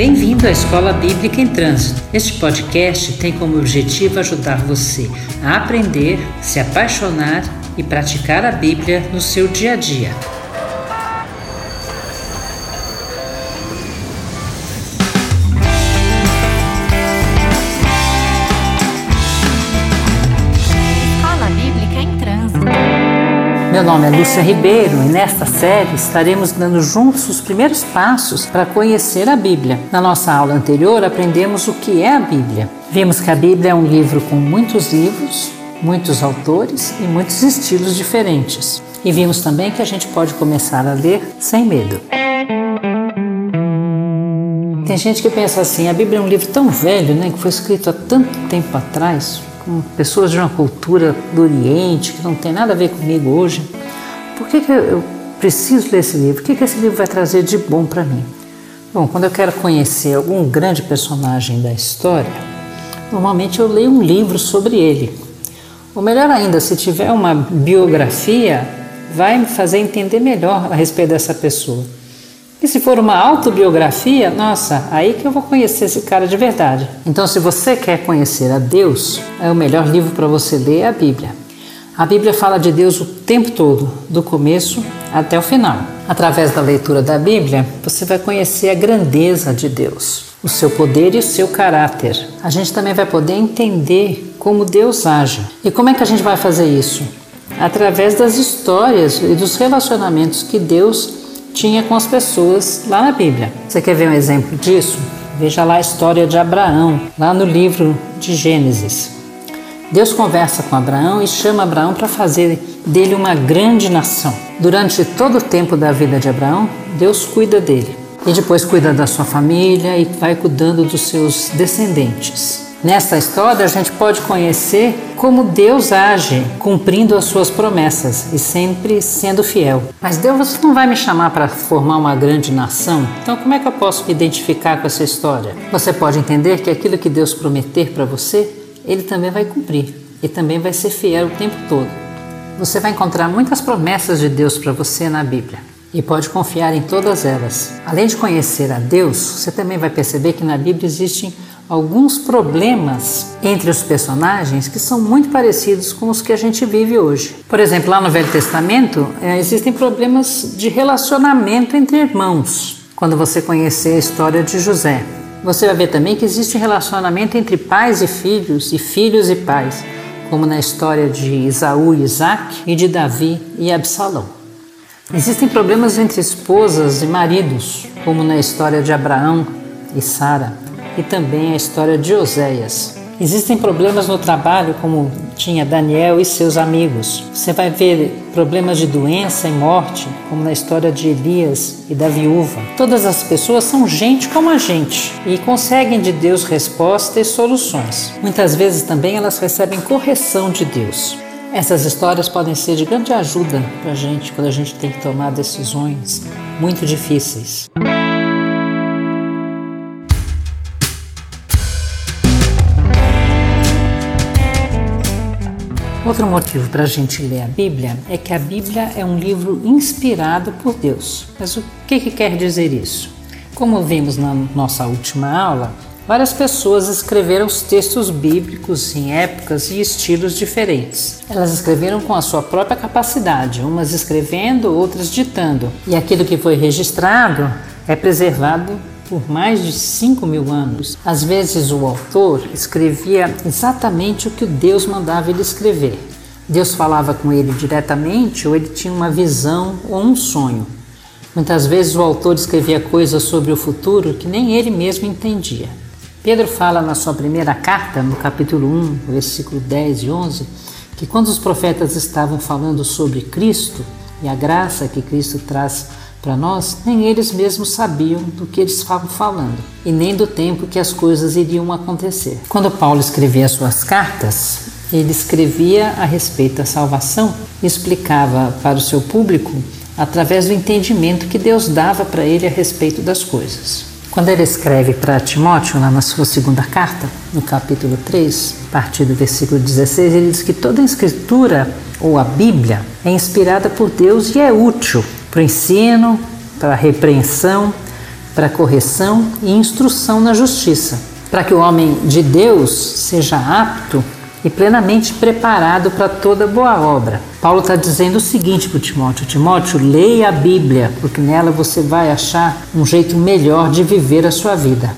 Bem-vindo à Escola Bíblica em Trânsito. Este podcast tem como objetivo ajudar você a aprender, se apaixonar e praticar a Bíblia no seu dia a dia. Meu nome é Lúcia Ribeiro e nesta série estaremos dando juntos os primeiros passos para conhecer a Bíblia. Na nossa aula anterior aprendemos o que é a Bíblia. Vimos que a Bíblia é um livro com muitos livros, muitos autores e muitos estilos diferentes. E vimos também que a gente pode começar a ler sem medo. Tem gente que pensa assim, a Bíblia é um livro tão velho, né, que foi escrito há tanto tempo atrás, pessoas de uma cultura do Oriente, que não tem nada a ver comigo hoje. Por que, que eu preciso ler esse livro? O que, que esse livro vai trazer de bom para mim? Bom, quando eu quero conhecer algum grande personagem da história, normalmente eu leio um livro sobre ele. Ou melhor ainda, se tiver uma biografia, vai me fazer entender melhor a respeito dessa pessoa. E se for uma autobiografia, nossa, aí que eu vou conhecer esse cara de verdade. Então, se você quer conhecer a Deus, é o melhor livro para você ler é a Bíblia. A Bíblia fala de Deus o tempo todo, do começo até o final. Através da leitura da Bíblia, você vai conhecer a grandeza de Deus, o seu poder e o seu caráter. A gente também vai poder entender como Deus age. E como é que a gente vai fazer isso? Através das histórias e dos relacionamentos que Deus tinha com as pessoas lá na Bíblia. Você quer ver um exemplo disso? Veja lá a história de Abraão, lá no livro de Gênesis. Deus conversa com Abraão e chama Abraão para fazer dele uma grande nação. Durante todo o tempo da vida de Abraão, Deus cuida dele. E depois cuida da sua família e vai cuidando dos seus descendentes. Nesta história, a gente pode conhecer como Deus age, cumprindo as suas promessas e sempre sendo fiel. Mas Deus não vai me chamar para formar uma grande nação, então como é que eu posso me identificar com essa história? Você pode entender que aquilo que Deus prometer para você, Ele também vai cumprir e também vai ser fiel o tempo todo. Você vai encontrar muitas promessas de Deus para você na Bíblia e pode confiar em todas elas. Além de conhecer a Deus, você também vai perceber que na Bíblia existem alguns problemas entre os personagens que são muito parecidos com os que a gente vive hoje. Por exemplo, lá no Velho Testamento é, existem problemas de relacionamento entre irmãos. Quando você conhecer a história de José, você vai ver também que existe relacionamento entre pais e filhos e filhos e pais, como na história de Isaú e Isaac e de Davi e Absalão. Existem problemas entre esposas e maridos, como na história de Abraão e Sara e também a história de Oséias. Existem problemas no trabalho, como tinha Daniel e seus amigos. Você vai ver problemas de doença e morte, como na história de Elias e da viúva. Todas as pessoas são gente como a gente e conseguem de Deus respostas e soluções. Muitas vezes também elas recebem correção de Deus. Essas histórias podem ser de grande ajuda para a gente quando a gente tem que tomar decisões muito difíceis. Outro motivo para a gente ler a Bíblia é que a Bíblia é um livro inspirado por Deus. Mas o que, que quer dizer isso? Como vimos na nossa última aula, várias pessoas escreveram os textos bíblicos em épocas e estilos diferentes. Elas escreveram com a sua própria capacidade, umas escrevendo, outras ditando. E aquilo que foi registrado é preservado por mais de 5 mil anos. Às vezes o autor escrevia exatamente o que Deus mandava ele escrever. Deus falava com ele diretamente ou ele tinha uma visão ou um sonho. Muitas vezes o autor escrevia coisas sobre o futuro que nem ele mesmo entendia. Pedro fala na sua primeira carta, no capítulo 1, versículo 10 e 11, que quando os profetas estavam falando sobre Cristo e a graça que Cristo traz para nós, nem eles mesmos sabiam do que eles estavam falando e nem do tempo que as coisas iriam acontecer. Quando Paulo escrevia suas cartas, ele escrevia a respeito da salvação e explicava para o seu público através do entendimento que Deus dava para ele a respeito das coisas. Quando ele escreve para Timóteo, lá na sua segunda carta, no capítulo 3, a partir do versículo 16, ele diz que toda a escritura, ou a Bíblia, é inspirada por Deus e é útil para o ensino, para a repreensão, para correção e instrução na justiça, para que o homem de Deus seja apto e plenamente preparado para toda boa obra. Paulo está dizendo o seguinte para Timóteo: Timóteo, leia a Bíblia, porque nela você vai achar um jeito melhor de viver a sua vida.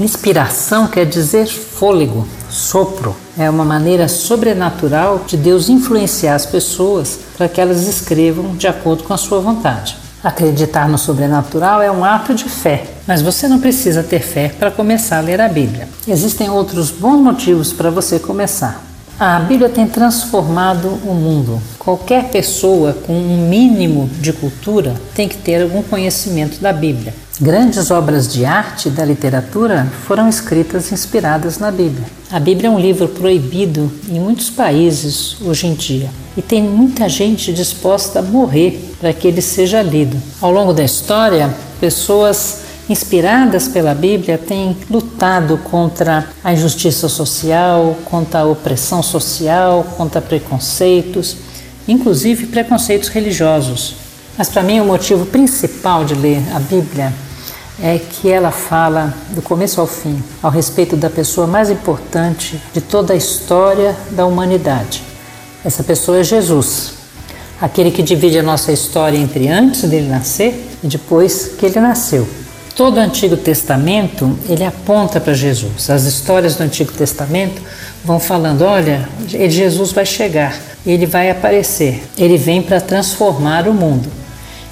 Inspiração quer dizer fôlego, sopro. É uma maneira sobrenatural de Deus influenciar as pessoas para que elas escrevam de acordo com a sua vontade. Acreditar no sobrenatural é um ato de fé, mas você não precisa ter fé para começar a ler a Bíblia. Existem outros bons motivos para você começar. A Bíblia tem transformado o mundo. Qualquer pessoa com um mínimo de cultura tem que ter algum conhecimento da Bíblia. Grandes obras de arte e da literatura foram escritas inspiradas na Bíblia. A Bíblia é um livro proibido em muitos países hoje em dia e tem muita gente disposta a morrer para que ele seja lido. Ao longo da história, pessoas inspiradas pela Bíblia têm lutado contra a injustiça social, contra a opressão social, contra preconceitos, inclusive preconceitos religiosos. Mas para mim o motivo principal de ler a Bíblia é que ela fala do começo ao fim ao respeito da pessoa mais importante de toda a história da humanidade. Essa pessoa é Jesus, aquele que divide a nossa história entre antes dele nascer e depois que ele nasceu. Todo o Antigo Testamento ele aponta para Jesus. As histórias do Antigo Testamento vão falando: olha, Jesus vai chegar, ele vai aparecer, ele vem para transformar o mundo.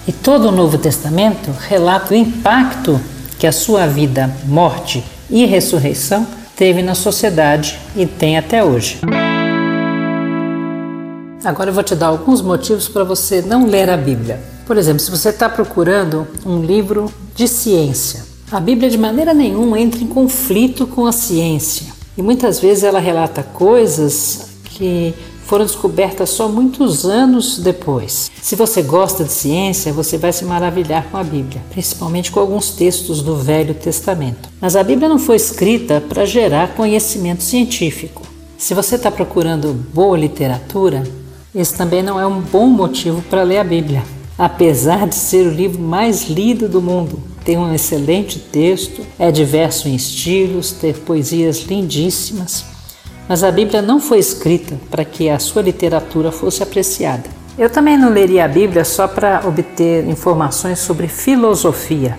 E todo o Novo Testamento relata o impacto que a sua vida, morte e ressurreição teve na sociedade e tem até hoje. Agora eu vou te dar alguns motivos para você não ler a Bíblia. Por exemplo, se você está procurando um livro de ciência, a Bíblia de maneira nenhuma entra em conflito com a ciência e muitas vezes ela relata coisas que foram descobertas só muitos anos depois. Se você gosta de ciência, você vai se maravilhar com a Bíblia, principalmente com alguns textos do Velho Testamento. Mas a Bíblia não foi escrita para gerar conhecimento científico. Se você está procurando boa literatura, esse também não é um bom motivo para ler a Bíblia. Apesar de ser o livro mais lido do mundo, tem um excelente texto, é diverso em estilos, tem poesias lindíssimas, mas a Bíblia não foi escrita para que a sua literatura fosse apreciada. Eu também não leria a Bíblia só para obter informações sobre filosofia.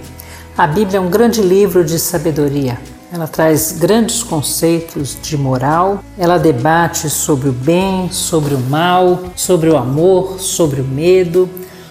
A Bíblia é um grande livro de sabedoria. Ela traz grandes conceitos de moral, ela debate sobre o bem, sobre o mal, sobre o amor, sobre o medo,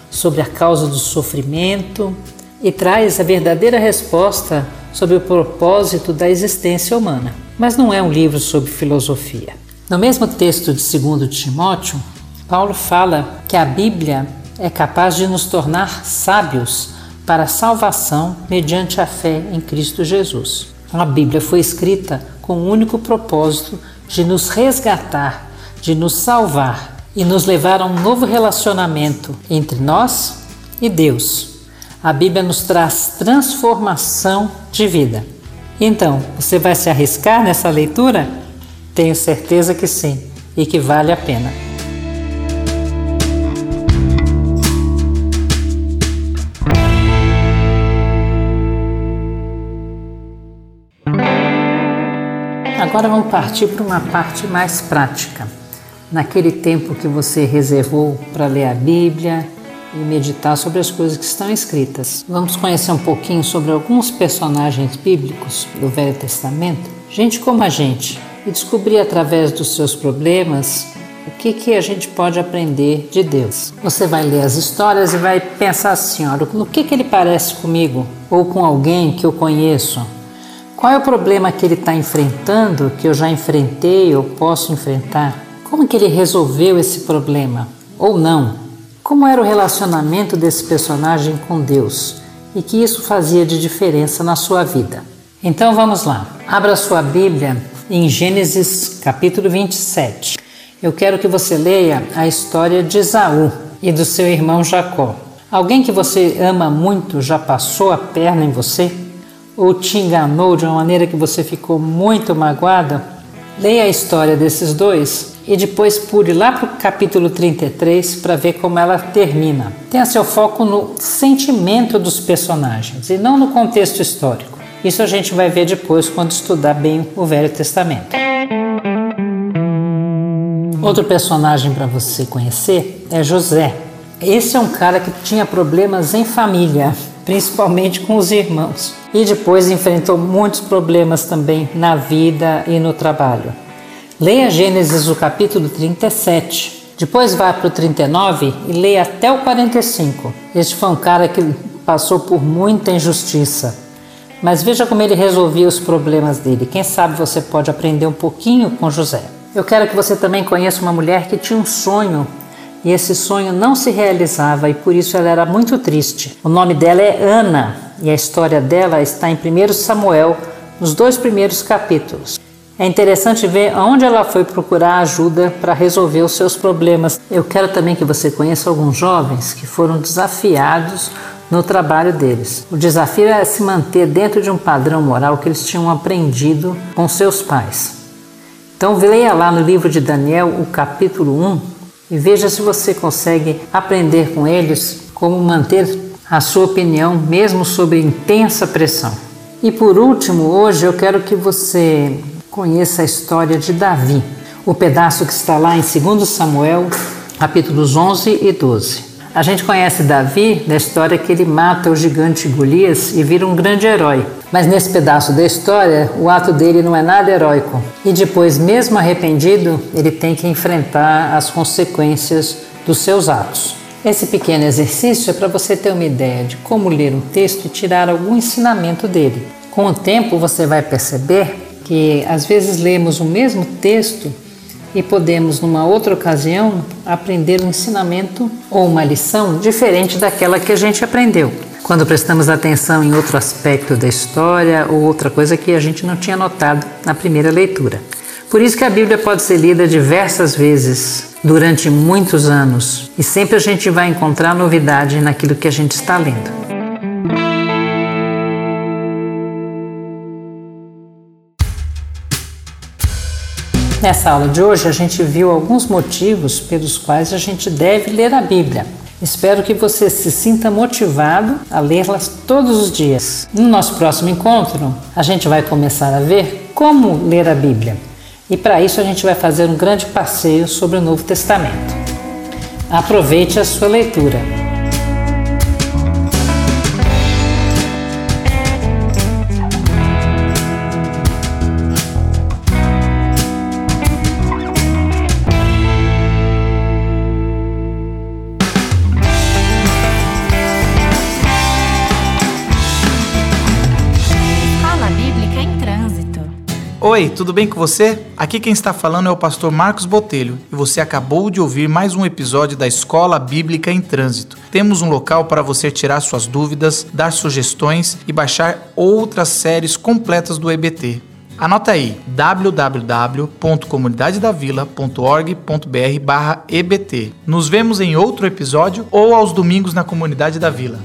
sobre a causa do sofrimento e traz a verdadeira resposta sobre o propósito da existência humana. Mas não é um livro sobre filosofia. No mesmo texto de 2 Timóteo, Paulo fala que a Bíblia é capaz de nos tornar sábios para a salvação mediante a fé em Cristo Jesus. A Bíblia foi escrita com o único propósito de nos resgatar, de nos salvar e nos levar a um novo relacionamento entre nós e Deus. A Bíblia nos traz transformação de vida. Então, você vai se arriscar nessa leitura? Tenho certeza que sim e que vale a pena. Agora vamos partir para uma parte mais prática. Naquele tempo que você reservou para ler a Bíblia e meditar sobre as coisas que estão escritas, vamos conhecer um pouquinho sobre alguns personagens bíblicos do Velho Testamento, gente como a gente, e descobrir através dos seus problemas o que, que a gente pode aprender de Deus. Você vai ler as histórias e vai pensar assim: olha, no que, que ele parece comigo ou com alguém que eu conheço qual é o problema que ele está enfrentando, que eu já enfrentei ou posso enfrentar? Como que ele resolveu esse problema? Ou não? Como era o relacionamento desse personagem com Deus? E que isso fazia de diferença na sua vida? Então vamos lá. Abra sua Bíblia em Gênesis capítulo 27. Eu quero que você leia a história de Esaú e do seu irmão Jacó. Alguém que você ama muito já passou a perna em você? ou te enganou de uma maneira que você ficou muito magoada? Leia a história desses dois e depois pule lá para o capítulo 33 para ver como ela termina. Tenha seu foco no sentimento dos personagens e não no contexto histórico. Isso a gente vai ver depois quando estudar bem o Velho Testamento. Outro personagem para você conhecer é José. Esse é um cara que tinha problemas em família, principalmente com os irmãos, e depois enfrentou muitos problemas também na vida e no trabalho. Leia Gênesis, o capítulo 37. Depois vá para o 39 e leia até o 45. Este foi um cara que passou por muita injustiça. Mas veja como ele resolvia os problemas dele. Quem sabe você pode aprender um pouquinho com José. Eu quero que você também conheça uma mulher que tinha um sonho e esse sonho não se realizava e por isso ela era muito triste. O nome dela é Ana e a história dela está em 1 Samuel, nos dois primeiros capítulos. É interessante ver aonde ela foi procurar ajuda para resolver os seus problemas. Eu quero também que você conheça alguns jovens que foram desafiados no trabalho deles. O desafio é se manter dentro de um padrão moral que eles tinham aprendido com seus pais. Então leia lá no livro de Daniel o capítulo 1 e veja se você consegue aprender com eles como manter a sua opinião mesmo sob intensa pressão. E por último, hoje eu quero que você conheça a história de Davi, o pedaço que está lá em 2 Samuel, capítulos 11 e 12. A gente conhece Davi da história que ele mata o gigante Golias e vira um grande herói. Mas nesse pedaço da história, o ato dele não é nada heróico. E depois, mesmo arrependido, ele tem que enfrentar as consequências dos seus atos. Esse pequeno exercício é para você ter uma ideia de como ler um texto e tirar algum ensinamento dele. Com o tempo, você vai perceber que às vezes lemos o mesmo texto e podemos, numa outra ocasião, aprender um ensinamento ou uma lição diferente daquela que a gente aprendeu. Quando prestamos atenção em outro aspecto da história ou outra coisa que a gente não tinha notado na primeira leitura. Por isso que a Bíblia pode ser lida diversas vezes durante muitos anos e sempre a gente vai encontrar novidade naquilo que a gente está lendo. Nessa aula de hoje, a gente viu alguns motivos pelos quais a gente deve ler a Bíblia. Espero que você se sinta motivado a lê-las todos os dias. No nosso próximo encontro, a gente vai começar a ver como ler a Bíblia. E para isso, a gente vai fazer um grande passeio sobre o Novo Testamento. Aproveite a sua leitura. Oi, tudo bem com você? Aqui quem está falando é o pastor Marcos Botelho e você acabou de ouvir mais um episódio da Escola Bíblica em Trânsito. Temos um local para você tirar suas dúvidas, dar sugestões e baixar outras séries completas do EBT. Anota aí www.comunidadedavila.org.br/ebt. Nos vemos em outro episódio ou aos domingos na Comunidade da Vila.